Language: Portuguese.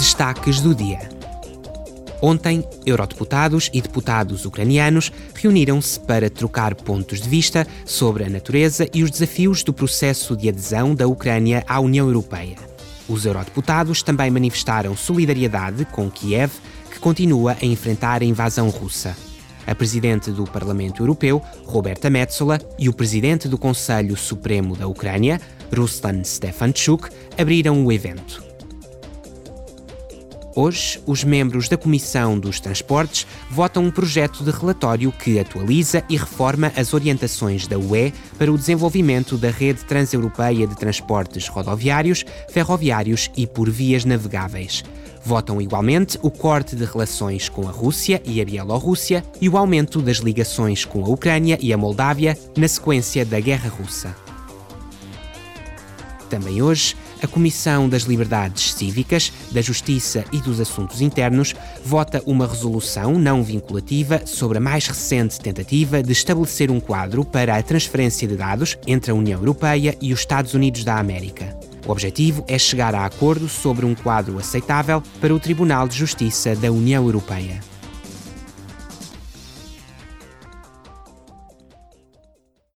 Destaques do dia. Ontem, eurodeputados e deputados ucranianos reuniram-se para trocar pontos de vista sobre a natureza e os desafios do processo de adesão da Ucrânia à União Europeia. Os eurodeputados também manifestaram solidariedade com Kiev, que continua a enfrentar a invasão russa. A presidente do Parlamento Europeu, Roberta Metsola, e o presidente do Conselho Supremo da Ucrânia, Ruslan Stefanchuk, abriram o evento. Hoje, os membros da Comissão dos Transportes votam um projeto de relatório que atualiza e reforma as orientações da UE para o desenvolvimento da rede transeuropeia de transportes rodoviários, ferroviários e por vias navegáveis. Votam igualmente o corte de relações com a Rússia e a Bielorrússia e o aumento das ligações com a Ucrânia e a Moldávia na sequência da Guerra Russa. Também hoje, a Comissão das Liberdades Cívicas, da Justiça e dos Assuntos Internos vota uma resolução não vinculativa sobre a mais recente tentativa de estabelecer um quadro para a transferência de dados entre a União Europeia e os Estados Unidos da América. O objetivo é chegar a acordo sobre um quadro aceitável para o Tribunal de Justiça da União Europeia.